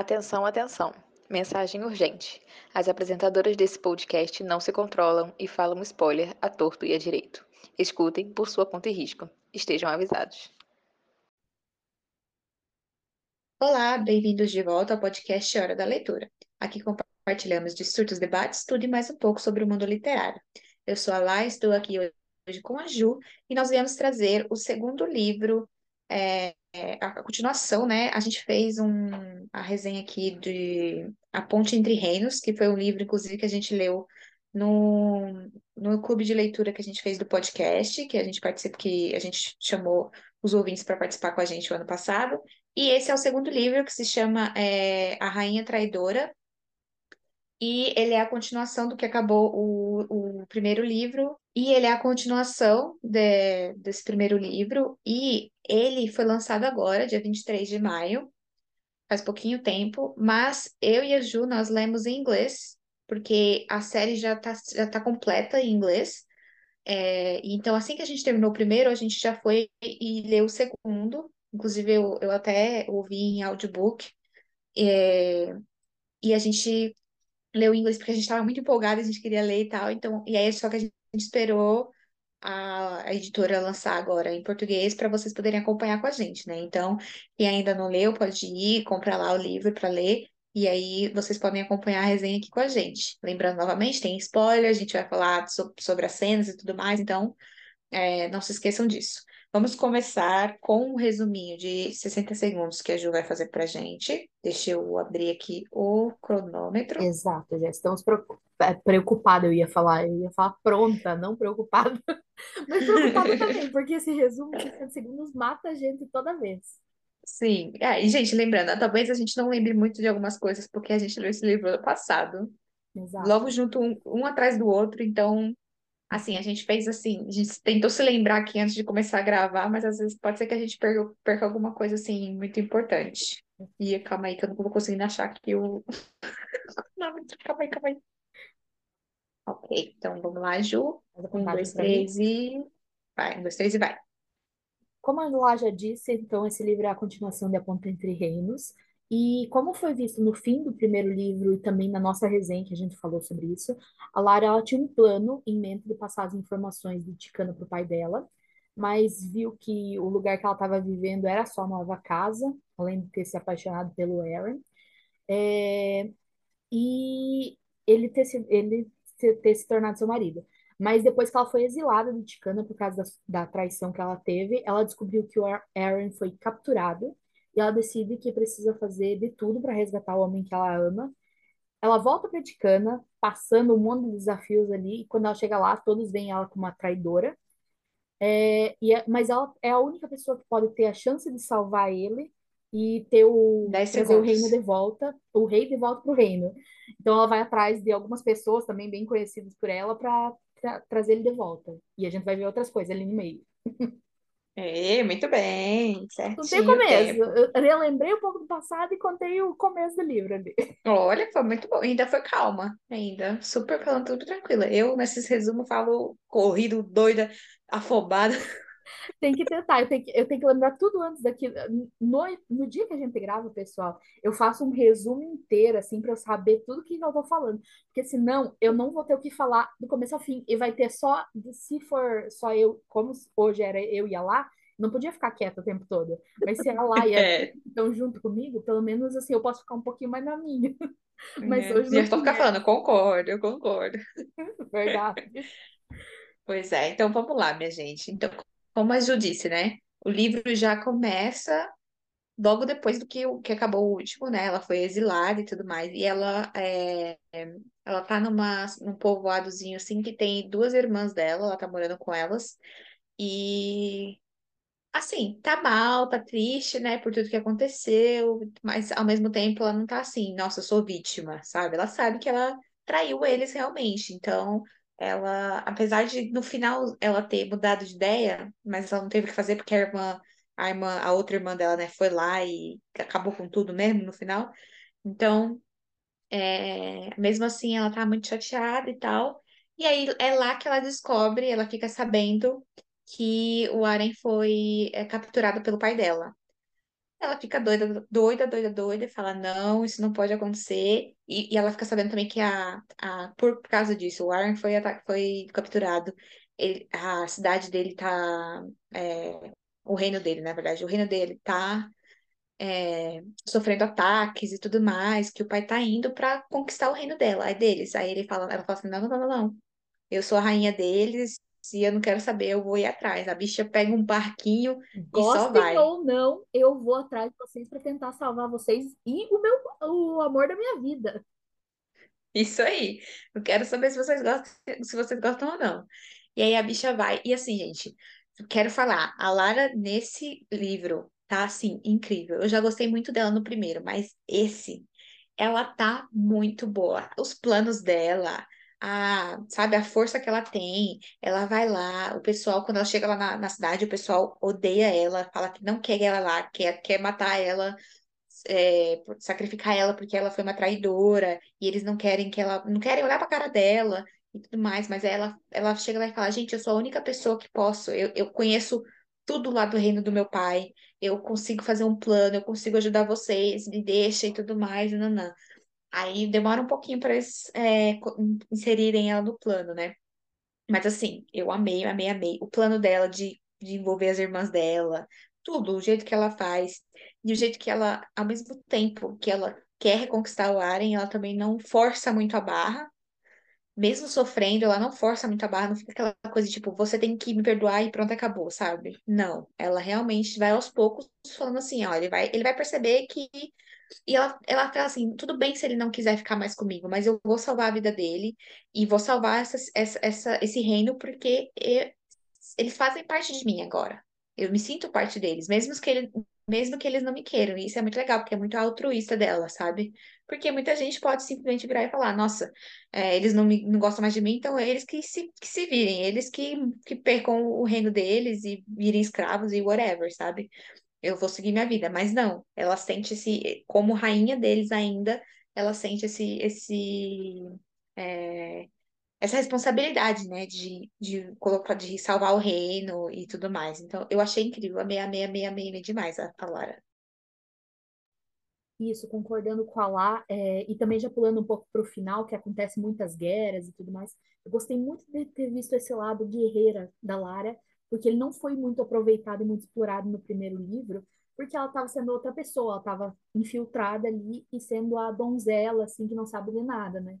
Atenção, atenção. Mensagem urgente. As apresentadoras desse podcast não se controlam e falam spoiler a torto e a direito. Escutem por sua conta e risco. Estejam avisados. Olá, bem-vindos de volta ao podcast Hora da Leitura. Aqui compartilhamos distintos debates, tudo e mais um pouco sobre o mundo literário. Eu sou a Lá, estou aqui hoje com a Ju e nós viemos trazer o segundo livro é, a continuação, né? A gente fez um, a resenha aqui de A Ponte Entre Reinos, que foi um livro, inclusive, que a gente leu no, no clube de leitura que a gente fez do podcast, que a gente participa, que a gente chamou os ouvintes para participar com a gente o ano passado. E esse é o segundo livro, que se chama é, A Rainha Traidora, e ele é a continuação do que acabou o, o primeiro livro, e ele é a continuação de, desse primeiro livro, e ele foi lançado agora, dia 23 de maio, faz pouquinho tempo, mas eu e a Ju, nós lemos em inglês, porque a série já está já tá completa em inglês, é, então assim que a gente terminou o primeiro, a gente já foi e leu o segundo, inclusive eu, eu até ouvi em audiobook, é, e a gente leu em inglês porque a gente estava muito empolgada, a gente queria ler e tal, então, e aí só que a gente esperou a, a editora lançar agora em português para vocês poderem acompanhar com a gente, né? Então, quem ainda não leu, pode ir, comprar lá o livro para ler, e aí vocês podem acompanhar a resenha aqui com a gente. Lembrando novamente, tem spoiler, a gente vai falar so, sobre as cenas e tudo mais, então é, não se esqueçam disso. Vamos começar com um resuminho de 60 segundos que a Ju vai fazer para gente. Deixa eu abrir aqui o cronômetro. Exato, já estamos é, preocupada, eu ia falar, eu ia falar pronta, não preocupada, mas preocupada também, porque esse resumo de 60 segundos mata a gente toda vez. Sim, é, e gente, lembrando, talvez a gente não lembre muito de algumas coisas, porque a gente leu esse livro ano passado, Exato. logo junto, um, um atrás do outro, então Assim, a gente fez assim, a gente tentou se lembrar aqui antes de começar a gravar, mas às vezes pode ser que a gente perca, perca alguma coisa assim muito importante. E calma aí, que eu não vou conseguindo achar aqui o. não, calma aí, calma aí. Ok, então vamos lá, Ju. Um, dois, três e. Vai, um, dois, três e vai. Como a Lá já disse, então esse livro é a continuação de A Ponta Entre Reinos. E como foi visto no fim do primeiro livro e também na nossa resenha que a gente falou sobre isso, a Lara ela tinha um plano em mente de passar as informações de Ticana para o pai dela, mas viu que o lugar que ela estava vivendo era só nova casa, além de ter se apaixonado pelo Aaron. É, e ele ter, se, ele ter se tornado seu marido. Mas depois que ela foi exilada de Ticana por causa da, da traição que ela teve, ela descobriu que o Aaron foi capturado e ela decide que precisa fazer de tudo para resgatar o homem que ela ama. Ela volta para Ticana, passando um monte de desafios ali, e quando ela chega lá, todos veem ela como uma traidora. É, e é, mas ela é a única pessoa que pode ter a chance de salvar ele e ter o trazer o reino de volta, o rei de volta para o reino. Então ela vai atrás de algumas pessoas também bem conhecidas por ela para tra trazer ele de volta. E a gente vai ver outras coisas ali no meio. É, muito bem, certinho. Não tem começo. Eu, eu lembrei um pouco do passado e contei o começo do livro ali. Olha, foi muito bom. Ainda foi calma, ainda. Super falando tudo tranquila. Eu, nesses resumos, falo corrido, doida, afobada. Tem que tentar, eu tenho que, eu tenho que lembrar tudo antes daqui. No, no dia que a gente grava, pessoal, eu faço um resumo inteiro, assim, para eu saber tudo que eu tô falando. Porque senão eu não vou ter o que falar do começo ao fim. E vai ter só, se for só eu, como hoje era eu e a lá, não podia ficar quieta o tempo todo. Mas se a lá e a é. estão junto comigo, pelo menos assim, eu posso ficar um pouquinho mais na minha. Mas é. hoje. E eu tô ficar falando, concordo, eu concordo. Verdade. Pois é, então vamos lá, minha gente. Então, como a Ju disse, né? O livro já começa logo depois do que, que acabou o último, né? Ela foi exilada e tudo mais. E ela é, ela tá numa, num povoadozinho assim que tem duas irmãs dela, ela tá morando com elas. E assim, tá mal, tá triste, né, por tudo que aconteceu, mas ao mesmo tempo ela não tá assim, nossa, eu sou vítima, sabe? Ela sabe que ela traiu eles realmente. Então, ela, apesar de no final ela ter mudado de ideia, mas ela não teve que fazer porque a irmã, a irmã, a outra irmã dela, né, foi lá e acabou com tudo mesmo no final. Então, é, mesmo assim, ela tá muito chateada e tal. E aí é lá que ela descobre, ela fica sabendo que o Aren foi é, capturado pelo pai dela. Ela fica doida, doida, doida, doida, e fala, não, isso não pode acontecer. E, e ela fica sabendo também que a, a, por causa disso, o Aaron foi, foi capturado. Ele, a cidade dele tá. É, o reino dele, na verdade, o reino dele tá é, sofrendo ataques e tudo mais, que o pai tá indo para conquistar o reino dela, é deles. Aí ele fala, ela fala assim, não, não, não, não, eu sou a rainha deles, se eu não quero saber, eu vou ir atrás. A bicha pega um barquinho e só vai. Gostem ou não, eu vou atrás de vocês para tentar salvar vocês e o meu o amor da minha vida. Isso aí. Eu quero saber se vocês gostam, se vocês gostam ou não. E aí a bicha vai. E assim, gente, quero falar, a Lara nesse livro tá assim incrível. Eu já gostei muito dela no primeiro, mas esse ela tá muito boa. Os planos dela, a, sabe, a força que ela tem. Ela vai lá, o pessoal, quando ela chega lá na, na cidade, o pessoal odeia ela, fala que não quer ela lá, quer, quer matar ela, é, sacrificar ela porque ela foi uma traidora, e eles não querem que ela, não querem olhar pra cara dela e tudo mais, mas ela, ela chega lá e fala, gente, eu sou a única pessoa que posso, eu, eu conheçco tudo lá do reino do meu pai, eu consigo fazer um plano, eu consigo ajudar vocês, me deixa e tudo mais, nanã. Aí demora um pouquinho para eles é, inserirem ela no plano, né? Mas assim, eu amei, amei, amei. O plano dela de, de envolver as irmãs dela, tudo, o jeito que ela faz, e o jeito que ela, ao mesmo tempo que ela quer reconquistar o Aren, ela também não força muito a barra. Mesmo sofrendo, ela não força muito a barra, não fica aquela coisa tipo, você tem que me perdoar e pronto, acabou, sabe? Não, ela realmente vai aos poucos falando assim, ó, ele vai, ele vai perceber que e ela, ela fala assim: tudo bem se ele não quiser ficar mais comigo, mas eu vou salvar a vida dele e vou salvar essa, essa, essa, esse reino porque eu, eles fazem parte de mim agora. Eu me sinto parte deles, mesmo que, ele, mesmo que eles não me queiram. E isso é muito legal, porque é muito altruísta dela, sabe? Porque muita gente pode simplesmente virar e falar: nossa, é, eles não, me, não gostam mais de mim, então é eles que se, que se virem, eles que, que percam o reino deles e virem escravos e whatever, sabe? Eu vou seguir minha vida. Mas não, ela sente esse, como rainha deles ainda, ela sente esse, esse é, essa responsabilidade, né, de, de colocar, de salvar o reino e tudo mais. Então, eu achei incrível, amei, amei, amei, amei, amei demais a, a Lara. Isso, concordando com a Lá, é, e também já pulando um pouco para o final, que acontece muitas guerras e tudo mais. Eu gostei muito de ter visto esse lado guerreira da Lara, porque ele não foi muito aproveitado e muito explorado no primeiro livro, porque ela estava sendo outra pessoa, ela estava infiltrada ali e sendo a donzela, assim, que não sabe de nada, né?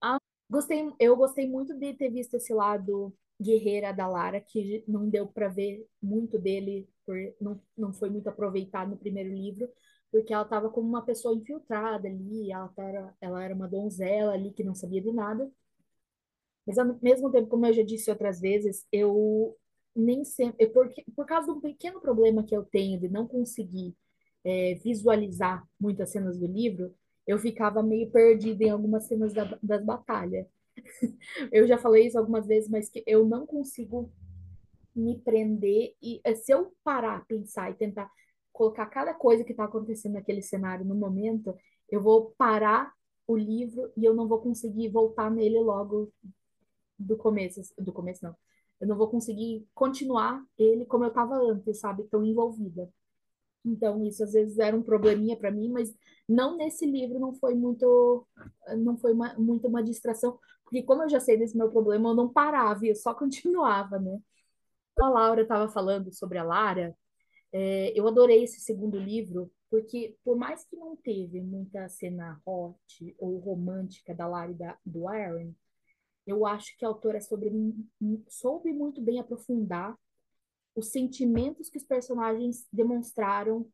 Ah, gostei, eu gostei muito de ter visto esse lado guerreira da Lara, que não deu para ver muito dele, por, não, não foi muito aproveitado no primeiro livro, porque ela estava como uma pessoa infiltrada ali, ela era, ela era uma donzela ali que não sabia de nada. Mas ao mesmo tempo, como eu já disse outras vezes, eu nem sempre. Por, por causa de um pequeno problema que eu tenho de não conseguir é, visualizar muitas cenas do livro, eu ficava meio perdida em algumas cenas da, das batalhas. eu já falei isso algumas vezes, mas que eu não consigo me prender e é, se eu parar, pensar e tentar colocar cada coisa que está acontecendo naquele cenário no momento, eu vou parar o livro e eu não vou conseguir voltar nele logo do começo, do começo não, eu não vou conseguir continuar ele como eu estava antes, sabe? Tão envolvida. Então, isso às vezes era um probleminha para mim, mas não nesse livro, não foi muito, não foi uma, muito uma distração, porque como eu já sei desse meu problema, eu não parava, eu só continuava, né? A Laura estava falando sobre a Lara, é, eu adorei esse segundo livro, porque por mais que não teve muita cena hot ou romântica da Lara e da, do Aaron, eu acho que a autora sobre, soube muito bem aprofundar os sentimentos que os personagens demonstraram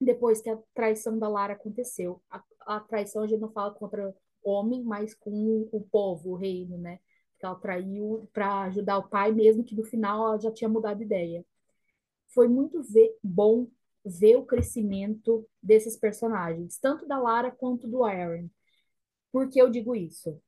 depois que a traição da Lara aconteceu. A, a traição a gente não fala contra homem, mas com o, o povo, o reino, né? Que ela traiu para ajudar o pai, mesmo que no final ela já tinha mudado de ideia. Foi muito ver, bom ver o crescimento desses personagens, tanto da Lara quanto do Aaron. Por que eu digo isso?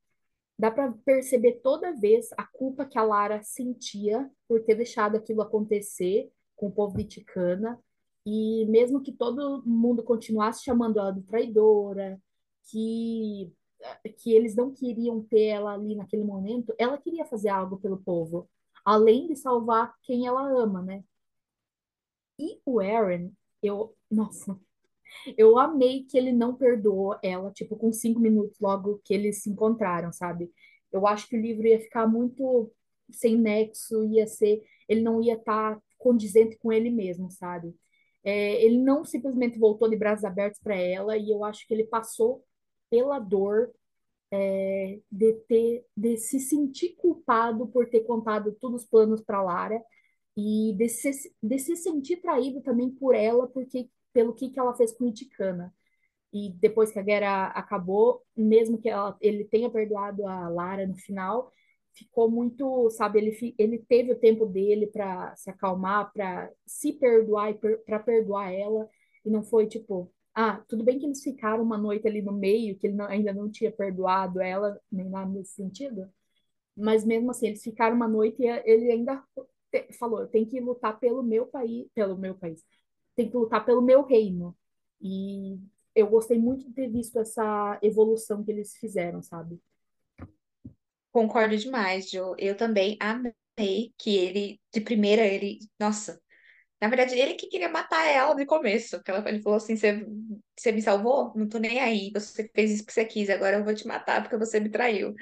Dá para perceber toda vez a culpa que a Lara sentia por ter deixado aquilo acontecer com o povo de Ticana. E mesmo que todo mundo continuasse chamando ela de traidora, que, que eles não queriam ter ela ali naquele momento, ela queria fazer algo pelo povo, além de salvar quem ela ama, né? E o Aaron, Eu, nossa, eu amei que ele não perdoou ela, tipo, com cinco minutos logo que eles se encontraram, sabe? Eu acho que o livro ia ficar muito sem nexo, ia ser, ele não ia estar condizente com ele mesmo, sabe? É, ele não simplesmente voltou de braços abertos para ela, e eu acho que ele passou pela dor é, de ter, de se sentir culpado por ter contado todos os planos para Lara e de se, de se sentir traído também por ela, porque pelo que, que ela fez com Iticana. E depois que a guerra acabou, mesmo que ela, ele tenha perdoado a Lara no final, ficou muito, sabe, ele, ele teve o tempo dele para se acalmar, para se perdoar e per, para perdoar ela, e não foi tipo, ah, tudo bem que eles ficaram uma noite ali no meio, que ele não, ainda não tinha perdoado ela, nem nada nesse sentido, mas mesmo assim, eles ficaram uma noite e ele ainda falou, eu tenho que lutar pelo meu país, pelo meu país, que lutar pelo meu reino. E eu gostei muito de ter visto essa evolução que eles fizeram, sabe? Concordo demais, Jo. Eu também amei que ele, de primeira, ele, nossa, na verdade, ele que queria matar ela de começo. Ela, ele falou assim: você me salvou? Não tô nem aí. Você fez isso que você quis, agora eu vou te matar porque você me traiu.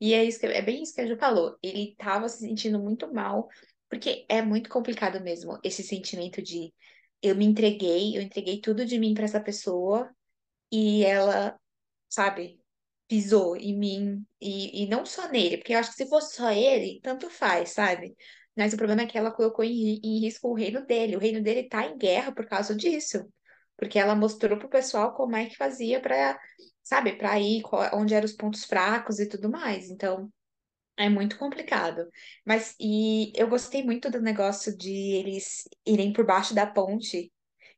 E é isso que, é bem isso que a Ju falou. Ele tava se sentindo muito mal, porque é muito complicado mesmo esse sentimento de eu me entreguei, eu entreguei tudo de mim para essa pessoa e ela, sabe, pisou em mim e, e não só nele, porque eu acho que se fosse só ele, tanto faz, sabe? Mas o problema é que ela colocou em, em risco o reino dele. O reino dele tá em guerra por causa disso. Porque ela mostrou pro pessoal como é que fazia para, sabe, para ir, onde eram os pontos fracos e tudo mais. Então, é muito complicado. Mas, e eu gostei muito do negócio de eles irem por baixo da ponte.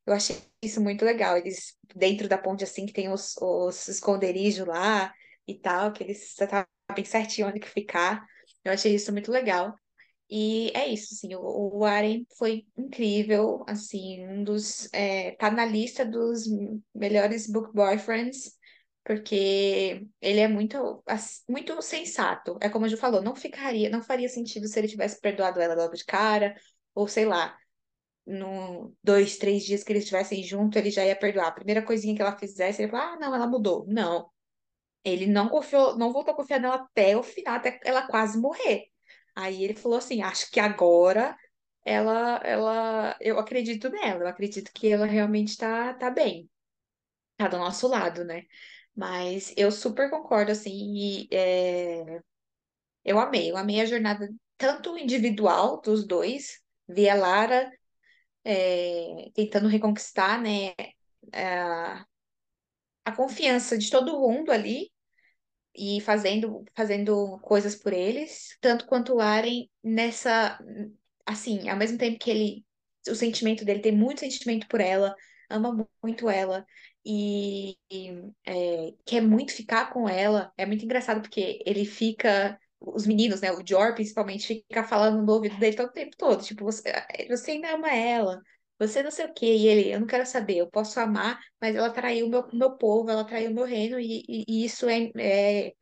Eu achei isso muito legal. Eles, dentro da ponte, assim, que tem os, os esconderijos lá e tal, que eles sabem certinho onde que ficar. Eu achei isso muito legal. E é isso, assim, o, o Aren foi incrível, assim, um dos, é, tá na lista dos melhores book boyfriends, porque ele é muito, muito sensato. É como a Ju falou, não ficaria, não faria sentido se ele tivesse perdoado ela logo de cara, ou sei lá, no dois, três dias que eles estivessem juntos, ele já ia perdoar. A primeira coisinha que ela fizesse, ele falou, ah, não, ela mudou. Não. Ele não confiou, não voltou a confiar nela até o final, até ela quase morrer. Aí ele falou assim: acho que agora ela, ela, eu acredito nela, eu acredito que ela realmente está tá bem, tá do nosso lado, né? Mas eu super concordo, assim, e, é, eu amei, eu amei a jornada tanto individual dos dois, vi a Lara é, tentando reconquistar, né, a, a confiança de todo mundo ali, e fazendo, fazendo coisas por eles, tanto quanto o Aren nessa, assim, ao mesmo tempo que ele, o sentimento dele tem muito sentimento por ela, ama muito ela e, é, quer muito ficar com ela. É muito engraçado porque ele fica, os meninos, né, o Jor principalmente, fica falando no ouvido dele todo o tempo todo, tipo, você, você ainda ama ela. Você não sei o quê, e ele, eu não quero saber, eu posso amar, mas ela traiu o meu, meu povo, ela traiu o meu reino, e, e, e isso é, é,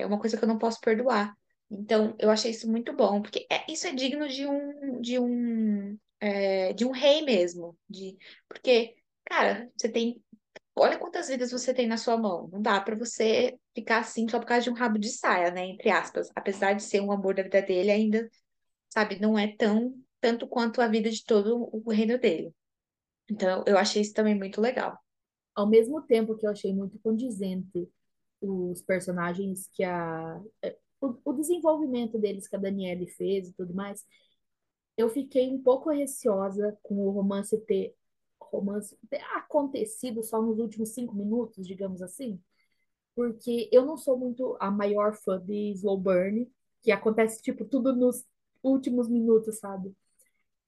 é uma coisa que eu não posso perdoar. Então, eu achei isso muito bom, porque é, isso é digno de um, de um, é, de um rei mesmo, de, porque, cara, você tem, olha quantas vidas você tem na sua mão, não dá para você ficar assim só por causa de um rabo de saia, né, entre aspas, apesar de ser um amor da vida dele, ainda, sabe, não é tão tanto quanto a vida de todo o reino dele. Então, eu achei isso também muito legal. Ao mesmo tempo que eu achei muito condizente os personagens que a. É, o, o desenvolvimento deles que a Daniele fez e tudo mais, eu fiquei um pouco receosa com o romance ter, romance ter acontecido só nos últimos cinco minutos, digamos assim, porque eu não sou muito a maior fã de Slow Burn, que acontece, tipo, tudo nos últimos minutos, sabe?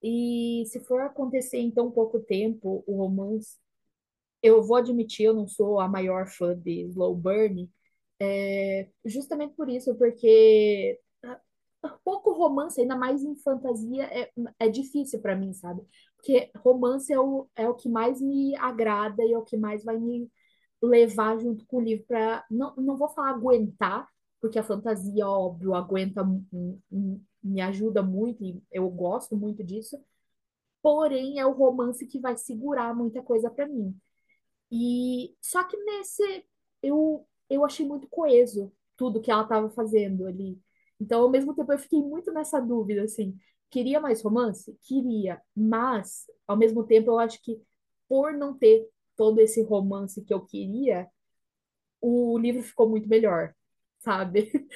E se for acontecer em tão pouco tempo o romance, eu vou admitir, eu não sou a maior fã de Slow Burn, é, justamente por isso, porque pouco romance, ainda mais em fantasia, é, é difícil para mim, sabe? Porque romance é o, é o que mais me agrada e é o que mais vai me levar junto com o livro para não, não vou falar aguentar, porque a fantasia, óbvio, aguenta, me ajuda muito e eu gosto muito disso, porém é o romance que vai segurar muita coisa para mim. E só que nesse eu eu achei muito coeso tudo que ela estava fazendo ali. Então, ao mesmo tempo, eu fiquei muito nessa dúvida, assim. Queria mais romance? Queria. Mas, ao mesmo tempo, eu acho que por não ter todo esse romance que eu queria, o livro ficou muito melhor, sabe?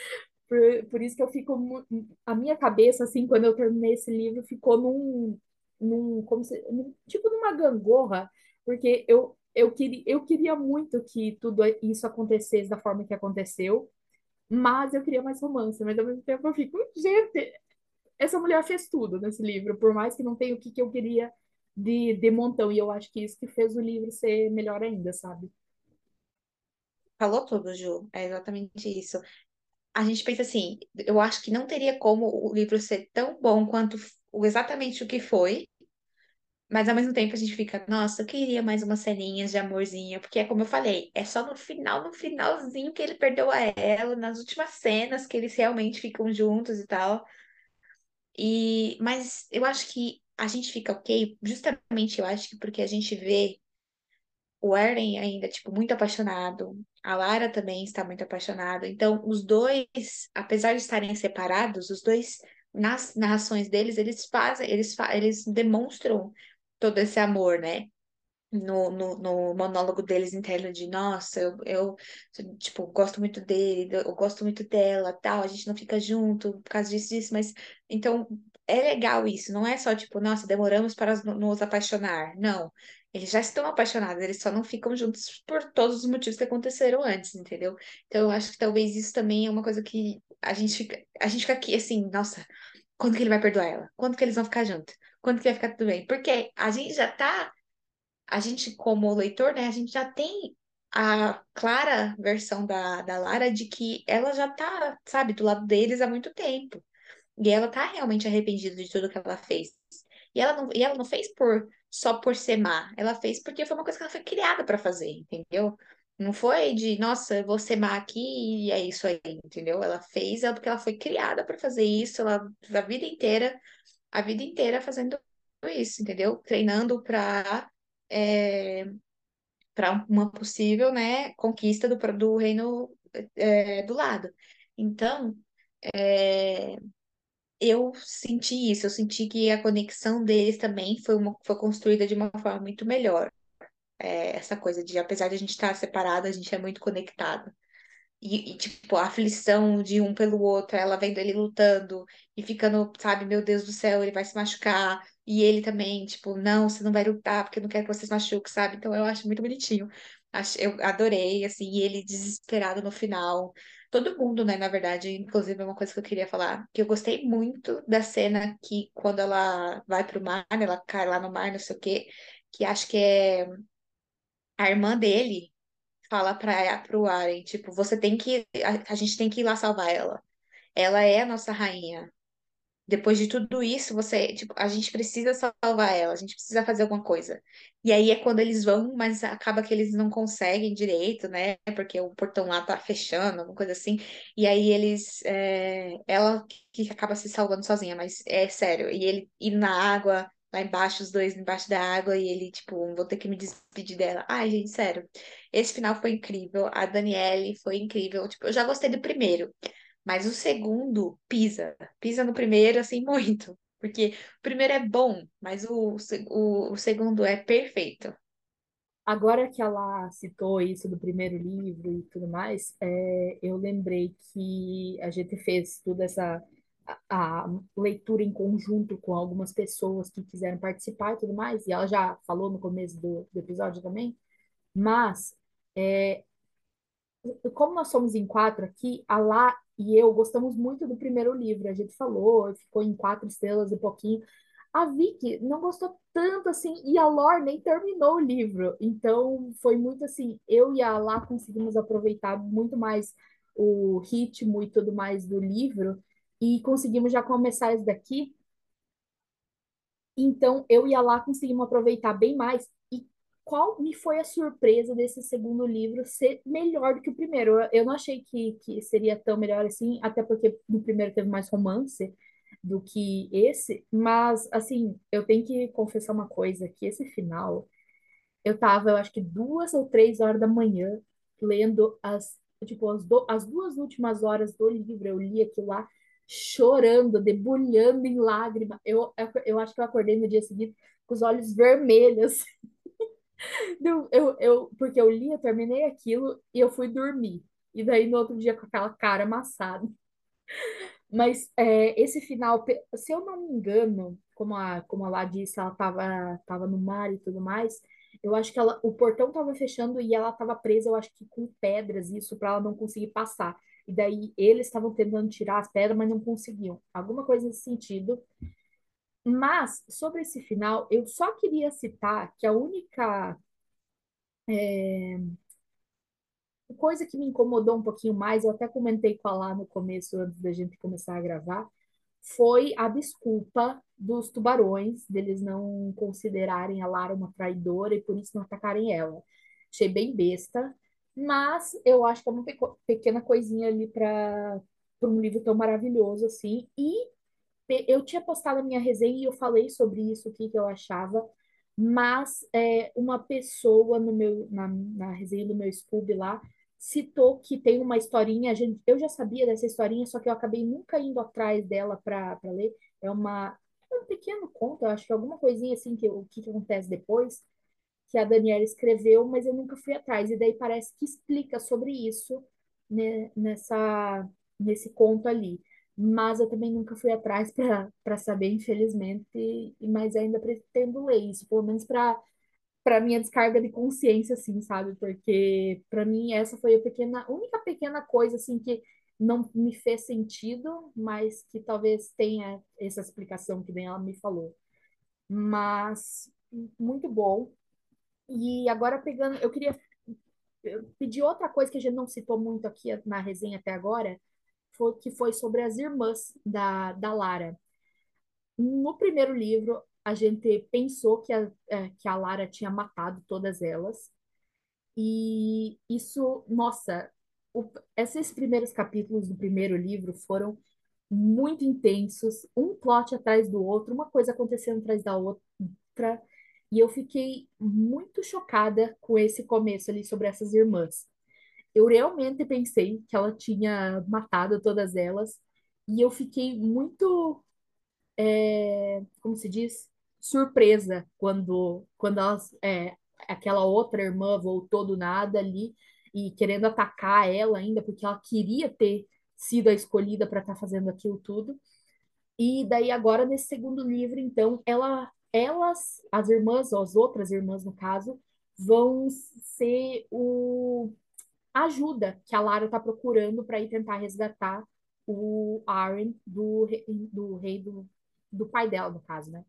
Por, por isso que eu fico. A minha cabeça, assim, quando eu terminei esse livro, ficou num. num como se, num, tipo numa gangorra, porque eu, eu, queria, eu queria muito que tudo isso acontecesse da forma que aconteceu, mas eu queria mais romance. Mas ao mesmo tempo eu fico, gente, essa mulher fez tudo nesse livro, por mais que não tenha o que, que eu queria de, de montão. E eu acho que isso que fez o livro ser melhor ainda, sabe? Falou tudo, Ju. É exatamente isso. A gente pensa assim, eu acho que não teria como o livro ser tão bom quanto exatamente o que foi, mas ao mesmo tempo a gente fica, nossa, eu queria mais umas ceninhas de amorzinho, porque é como eu falei, é só no final, no finalzinho que ele perdeu a ela, nas últimas cenas que eles realmente ficam juntos e tal. E, mas eu acho que a gente fica ok, justamente eu acho que porque a gente vê o Eren ainda, tipo, muito apaixonado, a Lara também está muito apaixonada. Então, os dois, apesar de estarem separados, os dois, nas narrações deles, eles fazem, eles, eles demonstram todo esse amor, né? no, no, no monólogo deles interno de nossa, eu, eu tipo, gosto muito dele, eu gosto muito dela, tal, a gente não fica junto por causa disso, disso, mas então é legal isso, não é só tipo, nossa, demoramos para nos apaixonar. Não, eles já estão apaixonados, eles só não ficam juntos por todos os motivos que aconteceram antes, entendeu? Então eu acho que talvez isso também é uma coisa que a gente fica, a gente fica aqui assim, nossa, quando que ele vai perdoar ela? Quando que eles vão ficar juntos? Quando que vai ficar tudo bem? Porque a gente já tá a gente, como leitor, né, a gente já tem a clara versão da, da Lara de que ela já tá, sabe, do lado deles há muito tempo. E ela tá realmente arrependida de tudo que ela fez. E ela não, e ela não fez por só por ser má. Ela fez porque foi uma coisa que ela foi criada para fazer, entendeu? Não foi de, nossa, vou ser má aqui e é isso aí, entendeu? Ela fez é porque ela foi criada para fazer isso, ela a vida inteira, a vida inteira fazendo isso, entendeu? Treinando para é, para uma possível, né, conquista do, do reino é, do lado. Então, é, eu senti isso, eu senti que a conexão deles também foi, uma, foi construída de uma forma muito melhor. É, essa coisa de, apesar de a gente estar separado, a gente é muito conectado. E, e, tipo, a aflição de um pelo outro, ela vendo ele lutando e ficando, sabe, meu Deus do céu, ele vai se machucar. E ele também, tipo, não, você não vai lutar porque eu não quero que você se machuque, sabe? Então eu acho muito bonitinho. Eu adorei, assim, e ele desesperado no final. Todo mundo, né, na verdade, inclusive é uma coisa que eu queria falar, que eu gostei muito da cena que quando ela vai pro mar, né, ela cai lá no mar, não sei o quê, que acho que é a irmã dele fala para pro Aren, tipo, você tem que, a, a gente tem que ir lá salvar ela. Ela é a nossa rainha. Depois de tudo isso, você, tipo, a gente precisa salvar ela, a gente precisa fazer alguma coisa. E aí é quando eles vão, mas acaba que eles não conseguem direito, né? Porque o portão lá tá fechando, alguma coisa assim. E aí eles, é, ela que acaba se salvando sozinha, mas é sério. E ele ir na água, lá embaixo, os dois embaixo da água, e ele, tipo, vou ter que me despedir dela. Ai, gente, sério. Esse final foi incrível. A Daniele foi incrível. Tipo, eu já gostei do primeiro. Mas o segundo pisa, pisa no primeiro assim muito, porque o primeiro é bom, mas o, o, o segundo é perfeito. Agora que ela citou isso do primeiro livro e tudo mais, é, eu lembrei que a gente fez toda essa a, leitura em conjunto com algumas pessoas que quiseram participar e tudo mais, e ela já falou no começo do, do episódio também, mas é, como nós somos em quatro aqui, a Lá e eu gostamos muito do primeiro livro. A gente falou, ficou em quatro estrelas e pouquinho. A Vicky não gostou tanto assim, e a Lor nem terminou o livro. Então foi muito assim, eu e a Lá conseguimos aproveitar muito mais o ritmo e tudo mais do livro, e conseguimos já começar esse daqui. Então eu e a Lá conseguimos aproveitar bem mais qual me foi a surpresa desse segundo livro ser melhor do que o primeiro? Eu não achei que, que seria tão melhor assim, até porque no primeiro teve mais romance, do que esse, mas assim, eu tenho que confessar uma coisa, que esse final, eu tava, eu acho que duas ou três horas da manhã, lendo as, tipo, as, do, as duas últimas horas do livro, eu li aquilo lá, chorando, debulhando em lágrimas. Eu, eu, eu acho que eu acordei no dia seguinte com os olhos vermelhos. Eu, eu, eu, porque eu li, eu terminei aquilo e eu fui dormir. E daí no outro dia com aquela cara amassada. Mas é, esse final, se eu não me engano, como a, como a lá disse, ela estava tava no mar e tudo mais, eu acho que ela, o portão estava fechando e ela estava presa, eu acho que com pedras, isso, para ela não conseguir passar. E daí eles estavam tentando tirar as pedras, mas não conseguiam. Alguma coisa nesse sentido. Mas, sobre esse final, eu só queria citar que a única é, coisa que me incomodou um pouquinho mais, eu até comentei com a lá no começo, antes da gente começar a gravar, foi a desculpa dos tubarões, deles não considerarem a Lara uma traidora e por isso não atacarem ela. Achei bem besta, mas eu acho que é uma pequena coisinha ali para um livro tão maravilhoso assim. E eu tinha postado a minha resenha e eu falei sobre isso, o que, eu achava, mas é, uma pessoa no meu, na, na resenha do meu Scooby lá citou que tem uma historinha, gente, eu já sabia dessa historinha, só que eu acabei nunca indo atrás dela para ler. É uma é um pequeno conto, eu acho que é alguma coisinha assim que o que, que acontece depois que a Daniela escreveu, mas eu nunca fui atrás. E daí parece que explica sobre isso né, nessa nesse conto ali. Mas eu também nunca fui atrás para saber, infelizmente, e, mas ainda pretendo ler isso, pelo menos para para minha descarga de consciência, assim, sabe? Porque para mim essa foi a pequena, única pequena coisa assim que não me fez sentido, mas que talvez tenha essa explicação que nem ela me falou. Mas muito bom. E agora pegando, eu queria pedir outra coisa que a gente não citou muito aqui na resenha até agora, foi, que foi sobre as irmãs da, da Lara. No primeiro livro, a gente pensou que a, é, que a Lara tinha matado todas elas. E isso, nossa, o, esses primeiros capítulos do primeiro livro foram muito intensos, um plot atrás do outro, uma coisa acontecendo atrás da outra. E eu fiquei muito chocada com esse começo ali sobre essas irmãs. Eu realmente pensei que ela tinha matado todas elas. E eu fiquei muito, é, como se diz, surpresa quando, quando elas, é, aquela outra irmã voltou do nada ali e querendo atacar ela ainda, porque ela queria ter sido a escolhida para estar tá fazendo aquilo tudo. E daí agora nesse segundo livro, então, ela, elas, as irmãs, ou as outras irmãs no caso, vão ser o a ajuda que a Lara está procurando para ir tentar resgatar o Aaron do, do rei do, do pai dela, no caso, né?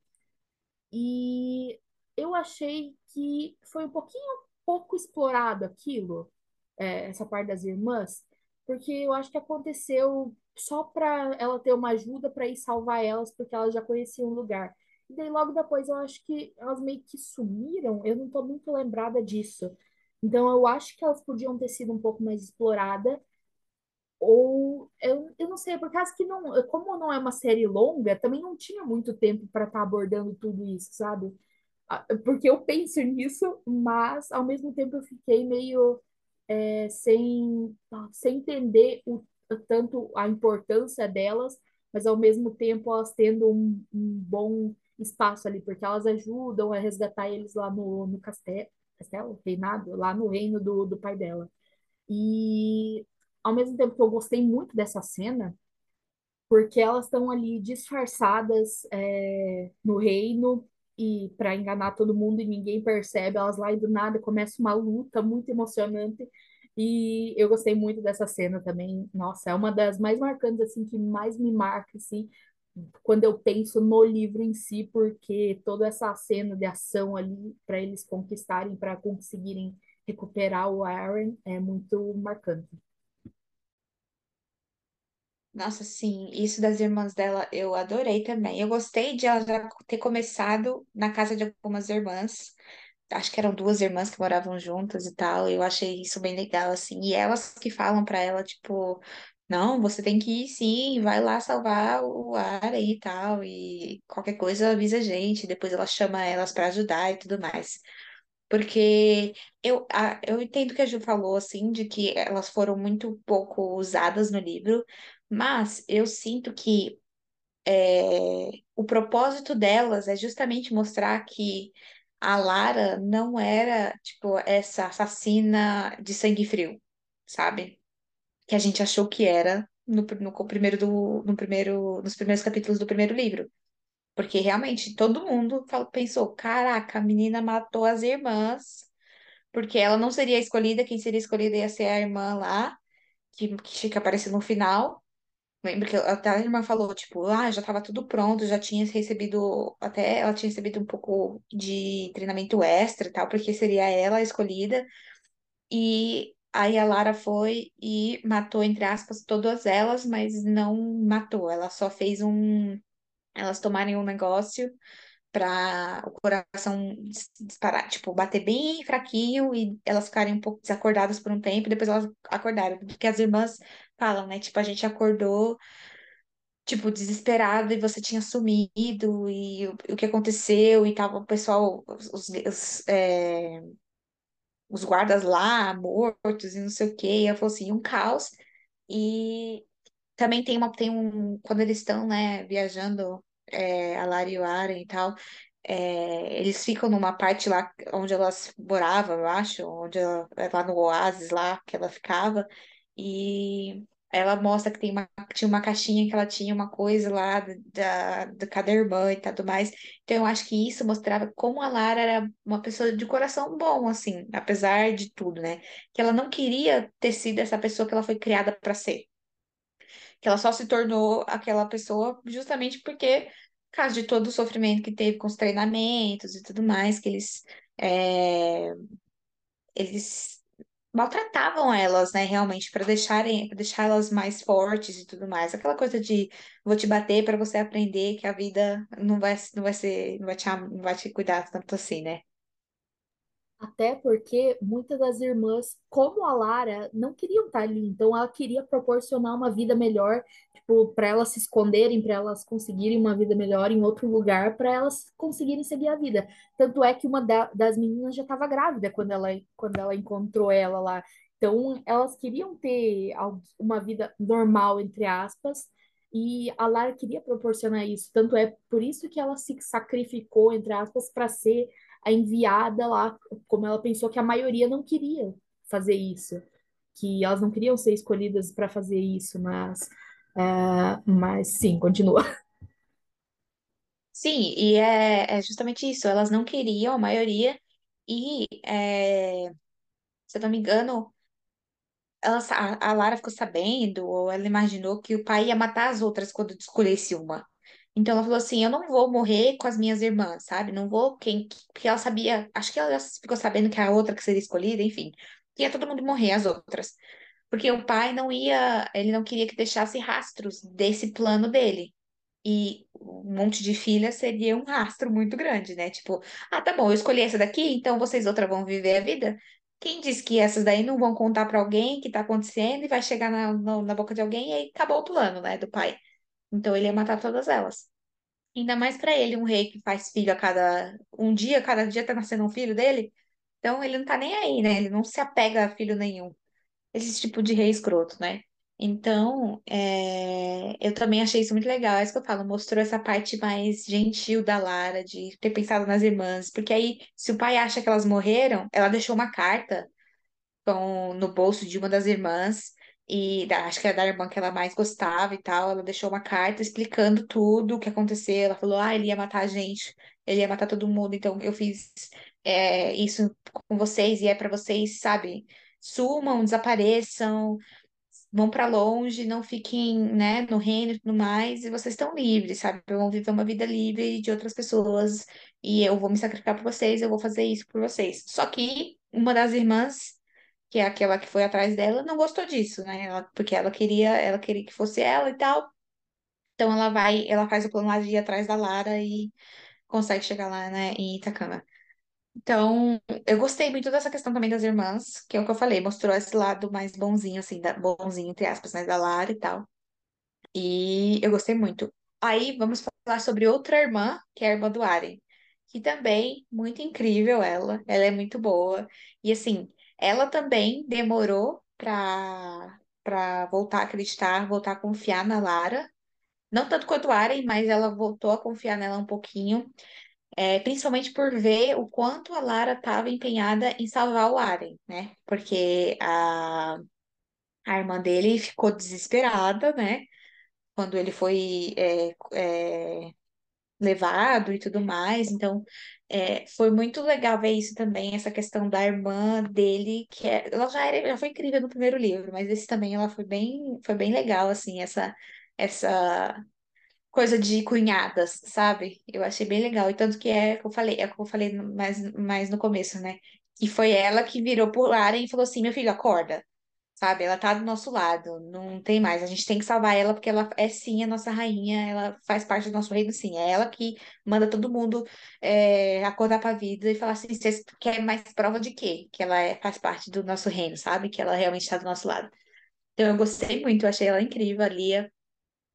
E eu achei que foi um pouquinho pouco explorado aquilo, é, essa parte das irmãs, porque eu acho que aconteceu só para ela ter uma ajuda para ir salvar elas, porque elas já conheciam o lugar. E daí logo depois eu acho que elas meio que sumiram, eu não estou muito lembrada disso. Então eu acho que elas podiam ter sido um pouco mais exploradas ou eu, eu não sei, por causa que não, como não é uma série longa, também não tinha muito tempo para estar tá abordando tudo isso, sabe? Porque eu penso nisso, mas ao mesmo tempo eu fiquei meio é, sem, sem entender o, tanto a importância delas, mas ao mesmo tempo elas tendo um, um bom espaço ali, porque elas ajudam a resgatar eles lá no, no castelo, castelo, reinado, lá no reino do, do pai dela. E ao mesmo tempo que eu gostei muito dessa cena, porque elas estão ali disfarçadas é, no reino e para enganar todo mundo e ninguém percebe, elas lá e do nada começa uma luta muito emocionante e eu gostei muito dessa cena também. Nossa, é uma das mais marcantes assim que mais me marca assim quando eu penso no livro em si, porque toda essa cena de ação ali para eles conquistarem, para conseguirem recuperar o Aaron é muito marcante. Nossa, sim, isso das irmãs dela eu adorei também. Eu gostei de ela já ter começado na casa de algumas irmãs. Acho que eram duas irmãs que moravam juntas e tal. Eu achei isso bem legal, assim. E elas que falam para ela, tipo, Não, você tem que ir sim, vai lá salvar o Ara e tal, e qualquer coisa avisa a gente, depois ela chama elas para ajudar e tudo mais. Porque eu, a, eu entendo que a Ju falou, assim, de que elas foram muito pouco usadas no livro, mas eu sinto que é, o propósito delas é justamente mostrar que a Lara não era, tipo, essa assassina de sangue frio, sabe? Que a gente achou que era no, no primeiro do, no primeiro, nos primeiros capítulos do primeiro livro. Porque realmente todo mundo falou- pensou: caraca, a menina matou as irmãs, porque ela não seria escolhida, quem seria escolhida ia ser a irmã lá, que, que fica aparecendo no final. Lembro que até a irmã falou, tipo, ah, já estava tudo pronto, já tinha recebido, até ela tinha recebido um pouco de treinamento extra e tal, porque seria ela a escolhida. E aí a Lara foi e matou, entre aspas, todas elas, mas não matou. Ela só fez um. Elas tomarem um negócio para o coração dis- disparar, tipo, bater bem fraquinho e elas ficarem um pouco desacordadas por um tempo, depois elas acordaram. Porque as irmãs falam, né? Tipo, a gente acordou tipo, desesperada e você tinha sumido e o, o que aconteceu e tava o pessoal, os, os, os, é, os guardas lá, mortos e não sei o quê. E ela falou assim, um caos. E também tem uma, tem um, quando eles estão, né, viajando, é, a e Aren e tal, é, eles ficam numa parte lá onde elas moravam, eu acho, onde ela, é lá no oásis lá que ela ficava, e ela mostra que tem uma, tinha uma caixinha que ela tinha uma coisa lá da, da cada irmã e tudo mais. Então eu acho que isso mostrava como a Lara era uma pessoa de coração bom, assim, apesar de tudo, né? Que ela não queria ter sido essa pessoa que ela foi criada para ser que ela só se tornou aquela pessoa justamente porque, por causa de todo o sofrimento que teve com os treinamentos e tudo mais, que eles, é, eles maltratavam elas, né, realmente, para deixarem, para deixar elas mais fortes e tudo mais. Aquela coisa de vou te bater para você aprender que a vida não vai, não vai ser, não vai te, não vai te cuidar tanto assim, né? Até porque muitas das irmãs, como a Lara, não queriam estar ali. Então, ela queria proporcionar uma vida melhor, tipo, para elas se esconderem, para elas conseguirem uma vida melhor em outro lugar, para elas conseguirem seguir a vida. Tanto é que uma da- das meninas já estava grávida quando ela, quando ela encontrou ela lá. Então, elas queriam ter uma vida normal, entre aspas, e a Lara queria proporcionar isso. Tanto é por isso que ela se sacrificou, entre aspas, para ser a enviada lá, como ela pensou que a maioria não queria fazer isso, que elas não queriam ser escolhidas para fazer isso, mas, é, mas sim, continua. Sim, e é, é justamente isso. Elas não queriam, a maioria, e, é, se eu não me engano, ela, sa- a Lara ficou sabendo, ou ela imaginou que o pai ia matar as outras quando escolhesse uma. Então ela falou assim: Eu não vou morrer com as minhas irmãs, sabe? Não vou. Quem, porque ela sabia, acho que ela ficou sabendo que a outra que seria escolhida, enfim, ia todo mundo morrer, as outras. Porque o pai não ia, ele não queria que deixasse rastros desse plano dele. E um monte de filha seria um rastro muito grande, né? Tipo, ah, tá bom, eu escolhi essa daqui, então vocês outras vão viver a vida. Quem disse que essas daí não vão contar pra alguém que tá acontecendo e vai chegar na, na, na boca de alguém e aí acabou o plano, né, do pai. Então ele ia matar todas elas. Ainda mais pra ele, um rei que faz filho a cada um dia, cada dia tá nascendo um filho dele. Então ele não tá nem aí, né? Ele não se apega a filho nenhum esse tipo de rei escroto, né? Então, é, eu também achei isso muito legal. É isso que eu falo, mostrou essa parte mais gentil da Lara, de ter pensado nas irmãs. Porque aí, se o pai acha que elas morreram, ela deixou uma carta com, no bolso de uma das irmãs, e da- acho que era da irmã que ela mais gostava e tal. Ela deixou uma carta explicando tudo o que aconteceu. Ela falou: ah, ele ia matar a gente, ele ia matar todo mundo, então eu fiz é, isso com vocês e é pra vocês, sabe? Sumam, desapareçam, vão pra longe, não fiquem, né, no reino e tudo mais, e vocês estão livres, sabe? Vão viver uma vida livre de outras pessoas, e eu vou me sacrificar por vocês, eu vou fazer isso por vocês. Só que uma das irmãs que é aquela que foi atrás dela, não gostou disso, né? Ela- porque ela queria, ela queria que fosse ela e tal. Então ela vai, ela faz o plano lá de ir atrás da Lara e consegue chegar lá, né, em Itacama. Então, eu gostei muito dessa questão também das irmãs, que é o que eu falei, mostrou esse lado mais bonzinho, assim, da, bonzinho, entre aspas, né, da Lara e tal. E eu gostei muito. Aí, vamos falar sobre outra irmã, que é a irmã do Aren, que também, muito incrível ela, ela é muito boa. E assim, ela também demorou pra, pra voltar a acreditar, voltar a confiar na Lara. Não tanto quanto o Aren, mas ela voltou a confiar nela um pouquinho. É, principalmente por ver o quanto a Lara estava empenhada em salvar o Aren, né? Porque a, a irmã dele ficou desesperada, né? Quando ele foi é, é, levado e tudo mais. Então, é, foi muito legal ver isso também, essa questão da irmã dele, que é, ela já, era, já foi incrível no primeiro livro, mas esse também ela foi bem, foi bem legal, assim, essa, essa coisa de cunhadas, sabe? Eu achei bem legal. E tanto que é que eu falei, é que eu falei mais, mais no começo, né? E foi ela que virou pro Aren e falou assim: meu filho, acorda. Sabe? Ela tá do nosso lado, não tem mais. A gente tem que salvar ela porque ela é sim a nossa rainha, ela faz parte do nosso reino, sim. É ela que manda todo mundo é, acordar pra vida e falar assim: vocês querem mais prova de quê? Que ela é, faz parte do nosso reino, sabe? Que ela realmente está do nosso lado. Então eu gostei muito, eu achei ela incrível, a Lia.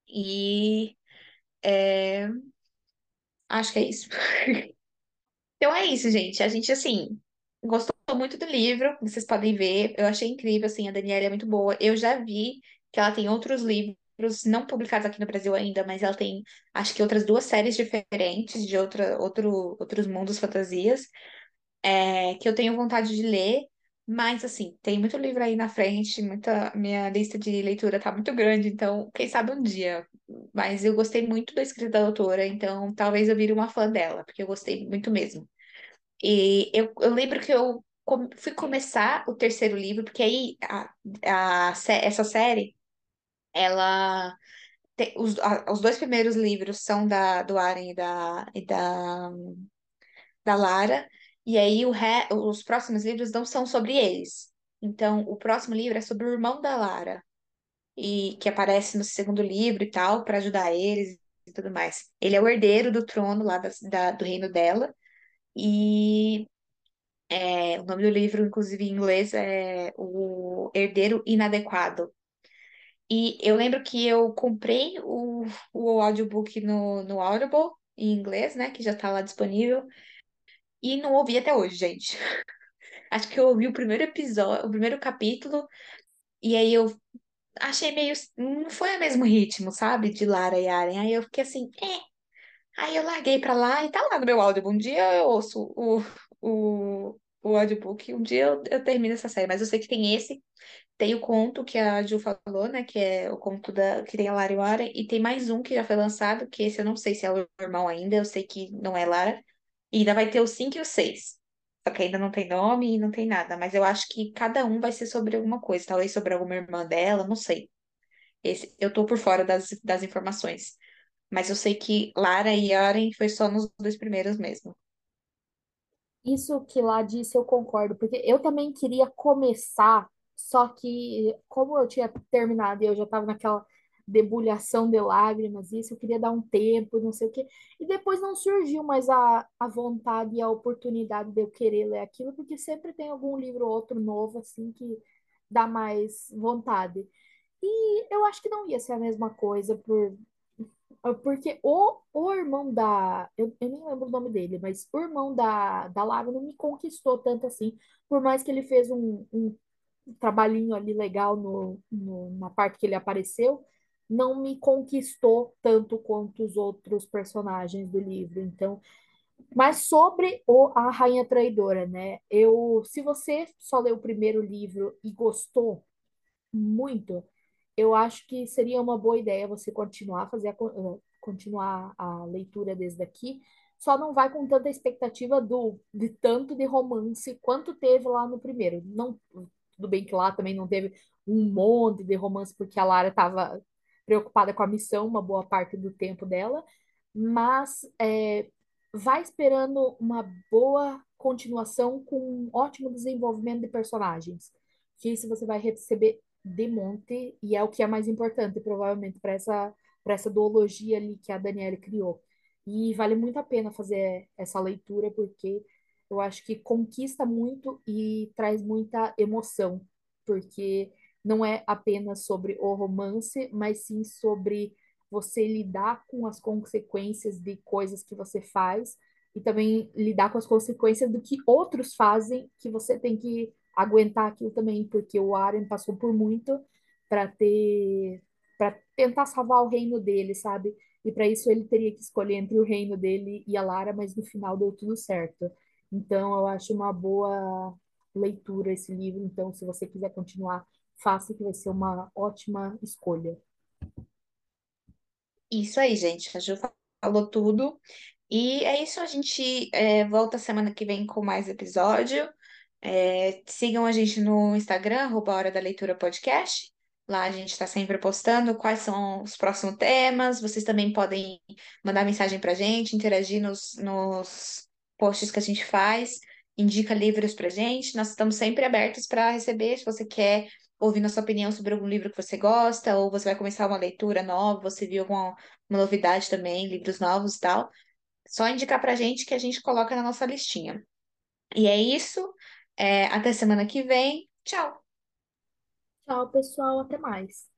E é, acho que é isso. Então é isso, gente. A gente, assim, gostou muito do livro, vocês podem ver. Eu achei incrível, assim, a Daniela é muito boa. Eu já vi que ela tem outros livros, não publicados aqui no Brasil ainda, mas ela tem, acho que outras duas séries diferentes de outra, outro, outros mundos, fantasias, é, que eu tenho vontade de ler. Mas, assim, tem muito livro aí na frente, muita, minha lista de leitura tá muito grande, então, quem sabe um dia. Mas eu gostei muito da escrita da autora, então talvez eu vire uma fã dela, porque eu gostei muito mesmo. E eu, eu lembro que eu fui começar o terceiro livro, porque aí a, a, essa série, ela tem, os, a- os dois primeiros livros são da, do Aren e da, e da, da Lara, e aí ré, os próximos livros não são sobre eles. Então, o próximo livro é sobre o irmão da Lara, e que aparece no segundo livro e tal, para ajudar eles e tudo mais. Ele é o herdeiro do trono lá da, da- do reino dela. E É, o nome do livro, inclusive em inglês, é O Herdeiro Inadequado. E eu lembro que eu comprei o, o audiobook no, no Audible, em inglês, né? Que já tá lá disponível. E não ouvi até hoje, gente. Acho que eu ouvi o primeiro episódio, o primeiro capítulo, e aí eu achei meio. Não foi o mesmo ritmo, sabe? De Lara e Aren. Aí eu fiquei assim, é. Aí eu larguei pra lá e tá lá no meu Audible. Um dia eu ouço o, o, o audiobook, um dia eu, eu termino essa série, mas eu sei que tem esse, tem o conto que a Ju falou, né? Que é o conto da, que tem a Lara e o Ara, e tem mais um que já foi lançado, que esse eu não sei se é o normal ainda, eu sei que não é Lara, e ainda vai ter o 5 e o 6. Só que ainda não tem nome e não tem nada, mas eu acho que cada um vai ser sobre alguma coisa, talvez sobre alguma irmã dela, não sei. Esse, eu tô por fora das, das informações. Mas eu sei que Lara e Yaren foi só nos dois primeiros mesmo. Isso que lá disse eu concordo, porque eu também queria começar, só que como eu tinha terminado e eu já estava naquela debulhação de lágrimas, isso eu queria dar um tempo, não sei o quê, e depois não surgiu mais a, a vontade e a oportunidade de eu querer ler aquilo, porque sempre tem algum livro ou outro novo, assim, que dá mais vontade. E eu acho que não ia ser a mesma coisa por Porque o, o irmão da. Eu, eu nem lembro o nome dele, mas o irmão da, da Lara não me conquistou tanto assim. Por mais que ele fez um, um trabalhinho ali legal no, no, na parte que ele apareceu, não me conquistou tanto quanto os outros personagens do livro. Então, mas sobre o, a Rainha Traidora, né? Eu, se você só leu o primeiro livro e gostou muito, eu acho que seria uma boa ideia você continuar a fazer a, eh, continuar a leitura desde aqui. Só não vai com tanta expectativa do de tanto de romance quanto teve lá no primeiro. Não, tudo bem que lá também não teve um monte de romance porque a Lara estava preocupada com a missão uma boa parte do tempo dela, mas é, vai esperando uma boa continuação com um ótimo desenvolvimento de personagens. Que isso você vai receber de monte, e é o que é mais importante, provavelmente, para essa, para essa duologia ali que a Daniela criou. E vale muito a pena fazer essa leitura, porque eu acho que conquista muito e traz muita emoção, porque não é apenas sobre o romance, mas sim sobre você lidar com as consequências de coisas que você faz e também lidar com as consequências do que outros fazem, que você tem que aguentar aquilo também, porque o Aren passou por muito para ter para tentar salvar o reino dele, sabe? E para isso ele teria que escolher entre o reino dele e a Lara, mas no final deu tudo certo. Então eu acho uma boa leitura esse livro. Então, se você quiser continuar, faça que vai ser uma ótima escolha. Isso aí, gente. A Ju falou tudo. E é isso, a gente é, volta semana que vem com mais episódio. É, sigam a gente no Instagram, arroba Hora da Leitura Podcast. Lá a gente está sempre postando quais são os próximos temas. Vocês também podem mandar mensagem para a gente, interagir nos, nos posts que a gente faz, indica livros para a gente. Nós estamos sempre abertos para receber. Se você quer ouvir nossa opinião sobre algum livro que você gosta, ou você vai começar uma leitura nova, você viu alguma uma novidade também, livros novos e tal, só indicar para a gente que a gente coloca na nossa listinha. E é isso. É, até semana que vem. Tchau! Tchau, pessoal. Até mais.